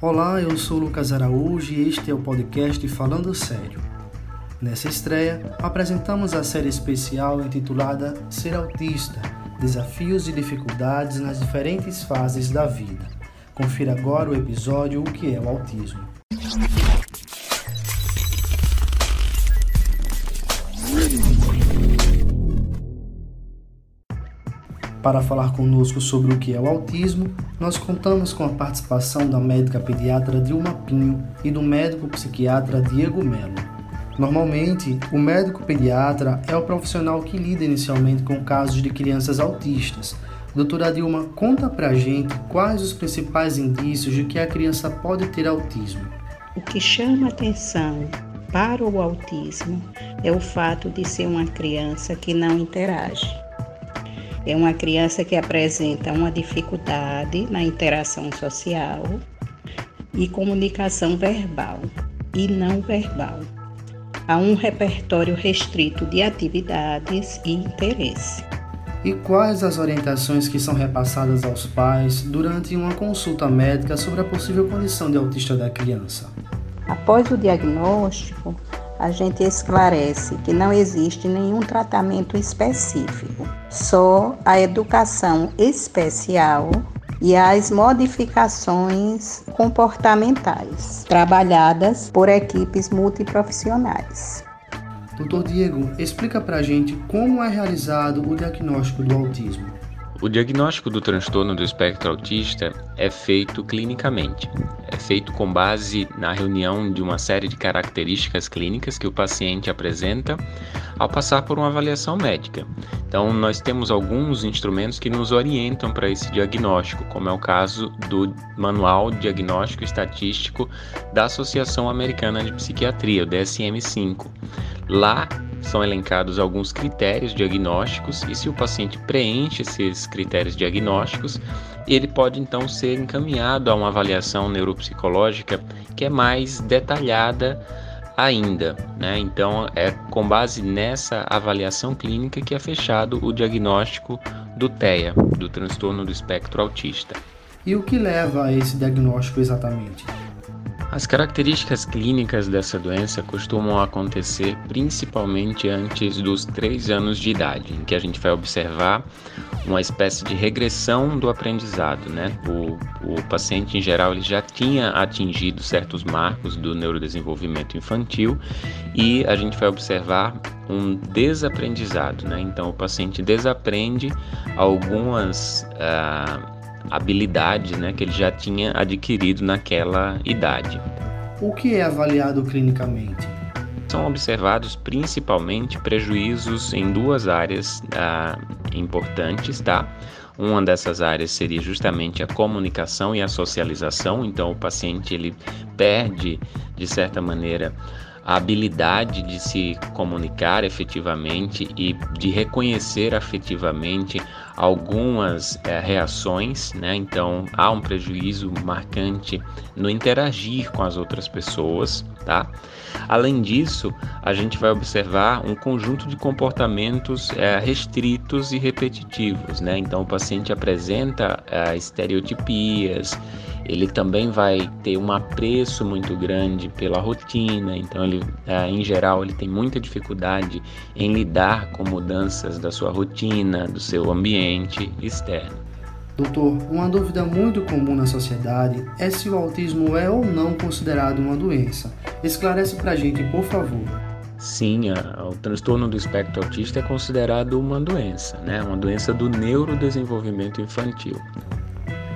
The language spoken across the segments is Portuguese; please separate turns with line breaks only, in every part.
Olá, eu sou Lucas Araújo e este é o podcast Falando Sério. Nessa estreia, apresentamos a série especial intitulada Ser Autista Desafios e Dificuldades nas Diferentes Fases da Vida. Confira agora o episódio O que é o Autismo. Para falar conosco sobre o que é o autismo, nós contamos com a participação da médica pediatra Dilma Pinho e do médico psiquiatra Diego Melo. Normalmente, o médico pediatra é o profissional que lida inicialmente com casos de crianças autistas. Doutora Dilma, conta pra gente quais os principais indícios de que a criança pode ter autismo.
O que chama atenção para o autismo é o fato de ser uma criança que não interage é uma criança que apresenta uma dificuldade na interação social e comunicação verbal e não verbal. Há um repertório restrito de atividades e interesse.
E quais as orientações que são repassadas aos pais durante uma consulta médica sobre a possível condição de autista da criança?
Após o diagnóstico, a gente esclarece que não existe nenhum tratamento específico, só a educação especial e as modificações comportamentais, trabalhadas por equipes multiprofissionais.
Doutor Diego, explica pra gente como é realizado o diagnóstico do autismo.
O diagnóstico do transtorno do espectro autista é feito clinicamente. É feito com base na reunião de uma série de características clínicas que o paciente apresenta ao passar por uma avaliação médica. Então, nós temos alguns instrumentos que nos orientam para esse diagnóstico, como é o caso do Manual Diagnóstico Estatístico da Associação Americana de Psiquiatria, o DSM-5. Lá são elencados alguns critérios diagnósticos e se o paciente preenche esses critérios diagnósticos, ele pode então ser encaminhado a uma avaliação neuropsicológica que é mais detalhada ainda, né? Então é com base nessa avaliação clínica que é fechado o diagnóstico do TEA, do transtorno do espectro autista.
E o que leva a esse diagnóstico exatamente?
As características clínicas dessa doença costumam acontecer principalmente antes dos 3 anos de idade, em que a gente vai observar uma espécie de regressão do aprendizado. Né? O, o paciente, em geral, ele já tinha atingido certos marcos do neurodesenvolvimento infantil e a gente vai observar um desaprendizado. Né? Então, o paciente desaprende algumas. Uh, habilidades né, que ele já tinha adquirido naquela idade.
O que é avaliado clinicamente?
São observados principalmente prejuízos em duas áreas ah, importantes, tá? Uma dessas áreas seria justamente a comunicação e a socialização. Então, o paciente ele perde, de certa maneira, a habilidade de se comunicar efetivamente e de reconhecer afetivamente algumas é, reações, né? Então há um prejuízo marcante no interagir com as outras pessoas, tá? Além disso, a gente vai observar um conjunto de comportamentos é, restritos e repetitivos, né? Então o paciente apresenta é, estereotipias, ele também vai ter um apreço muito grande pela rotina, então ele, é, em geral, ele tem muita dificuldade em lidar com mudanças da sua rotina, do seu ambiente externo.
Doutor, uma dúvida muito comum na sociedade é se o autismo é ou não considerado uma doença. Esclarece pra gente, por favor.
Sim, a, o transtorno do espectro autista é considerado uma doença, né? Uma doença do neurodesenvolvimento infantil.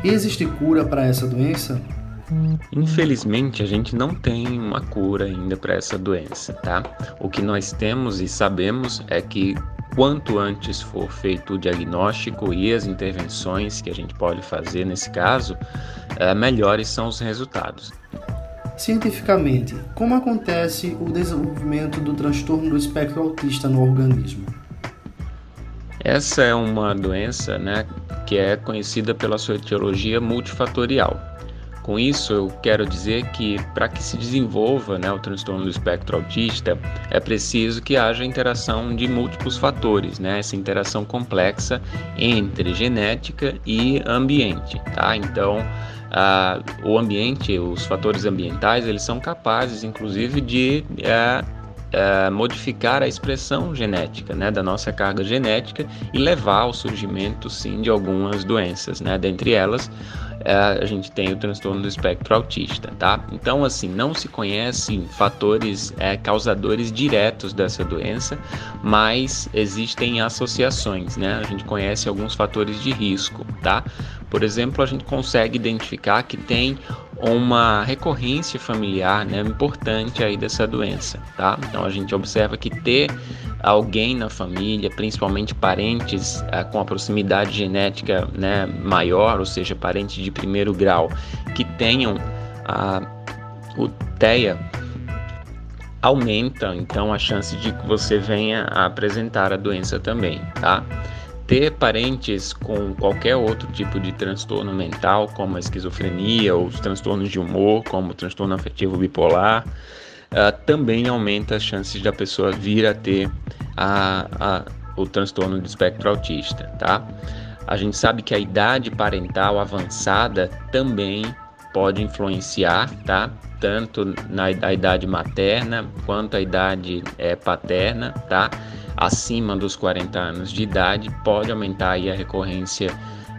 Existe cura para essa doença?
Infelizmente, a gente não tem uma cura ainda para essa doença, tá? O que nós temos e sabemos é que quanto antes for feito o diagnóstico e as intervenções que a gente pode fazer nesse caso, é, melhores são os resultados.
Cientificamente, como acontece o desenvolvimento do transtorno do espectro autista no organismo?
Essa é uma doença né, que é conhecida pela sua etiologia multifatorial. Com isso, eu quero dizer que para que se desenvolva né, o transtorno do espectro autista, é preciso que haja interação de múltiplos fatores, né, essa interação complexa entre genética e ambiente. Tá? Então, o ambiente, os fatores ambientais, eles são capazes, inclusive, de é, é, modificar a expressão genética, né, da nossa carga genética e levar ao surgimento, sim, de algumas doenças, né, dentre elas é, a gente tem o transtorno do espectro autista, tá? Então, assim, não se conhecem fatores é, causadores diretos dessa doença, mas existem associações, né? A gente conhece alguns fatores de risco, tá? Por exemplo, a gente consegue identificar que tem uma recorrência familiar né, importante aí dessa doença, tá? Então a gente observa que ter alguém na família, principalmente parentes uh, com a proximidade genética né, maior, ou seja, parentes de primeiro grau, que tenham uh, o TEA, aumenta então a chance de que você venha a apresentar a doença também, tá? Ter parentes com qualquer outro tipo de transtorno mental, como a esquizofrenia ou os transtornos de humor, como o transtorno afetivo bipolar, uh, também aumenta as chances da pessoa vir a ter a, a, o transtorno do espectro autista, tá? A gente sabe que a idade parental avançada também pode influenciar, tá? Tanto na idade materna quanto a idade é, paterna, tá? Acima dos 40 anos de idade pode aumentar aí a recorrência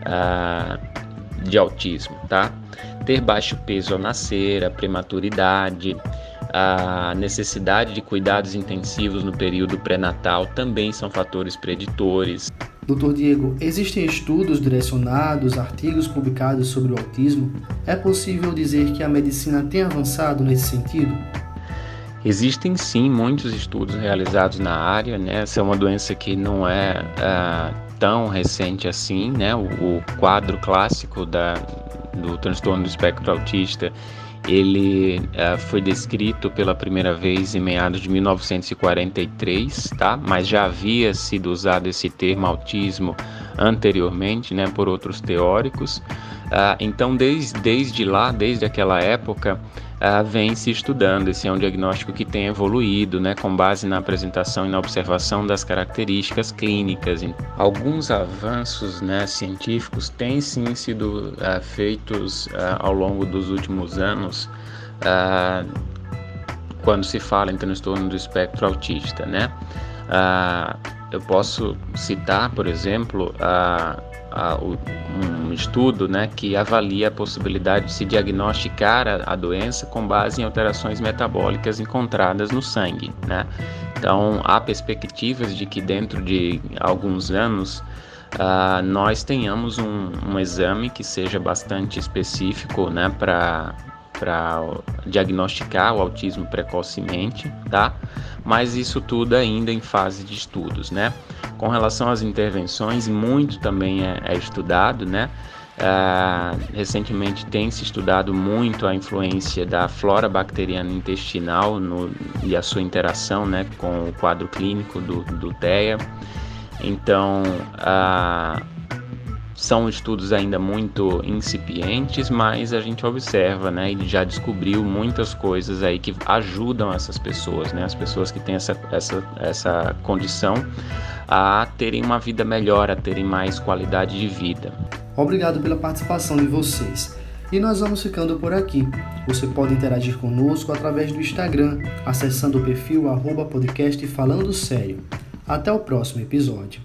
ah, de autismo, tá? Ter baixo peso ao nascer, a prematuridade, a necessidade de cuidados intensivos no período pré-natal também são fatores preditores.
Doutor Diego, existem estudos direcionados, artigos publicados sobre o autismo? É possível dizer que a medicina tem avançado nesse sentido?
Existem sim muitos estudos realizados na área, né? Essa é uma doença que não é uh, tão recente assim, né? O, o, quadro clássico da, do transtorno do espectro autista ele uh, foi descrito pela primeira vez em meados de 1943, tá? Mas já havia sido usado esse termo autismo anteriormente, né? Por outros teóricos. Uh, então, desde, desde lá, desde aquela época, uh, vem se estudando. Esse é um diagnóstico que tem evoluído, né, com base na apresentação e na observação das características clínicas. Alguns avanços né, científicos têm sim sido uh, feitos uh, ao longo dos últimos anos. quando se fala em transtorno do espectro autista, né? eu posso citar, por exemplo, a um estudo né, que avalia a possibilidade de se diagnosticar a, a, doença com base em alterações metabólicas encontradas no sangue. Né? Então, há perspectivas de que dentro de alguns anos uh, nós tenhamos um, um, exame que seja bastante específico né, para para diagnosticar o autismo precocemente, tá? Mas isso tudo ainda em fase de estudos, né? Com relação às intervenções, muito também é, é estudado, né? Uh, recentemente tem se estudado muito a influência da flora bacteriana intestinal no, e a sua interação né, com o quadro clínico do, do TEA. Então, uh, são estudos ainda muito incipientes, mas a gente observa, né, e já descobriu muitas coisas aí que ajudam essas pessoas, né, as pessoas que têm essa, essa, essa condição a terem uma vida melhor, a terem mais qualidade de vida.
Obrigado pela participação de vocês. E nós vamos ficando por aqui. Você pode interagir conosco através do Instagram, acessando o perfil arroba podcast Falando Sério. Até o próximo episódio.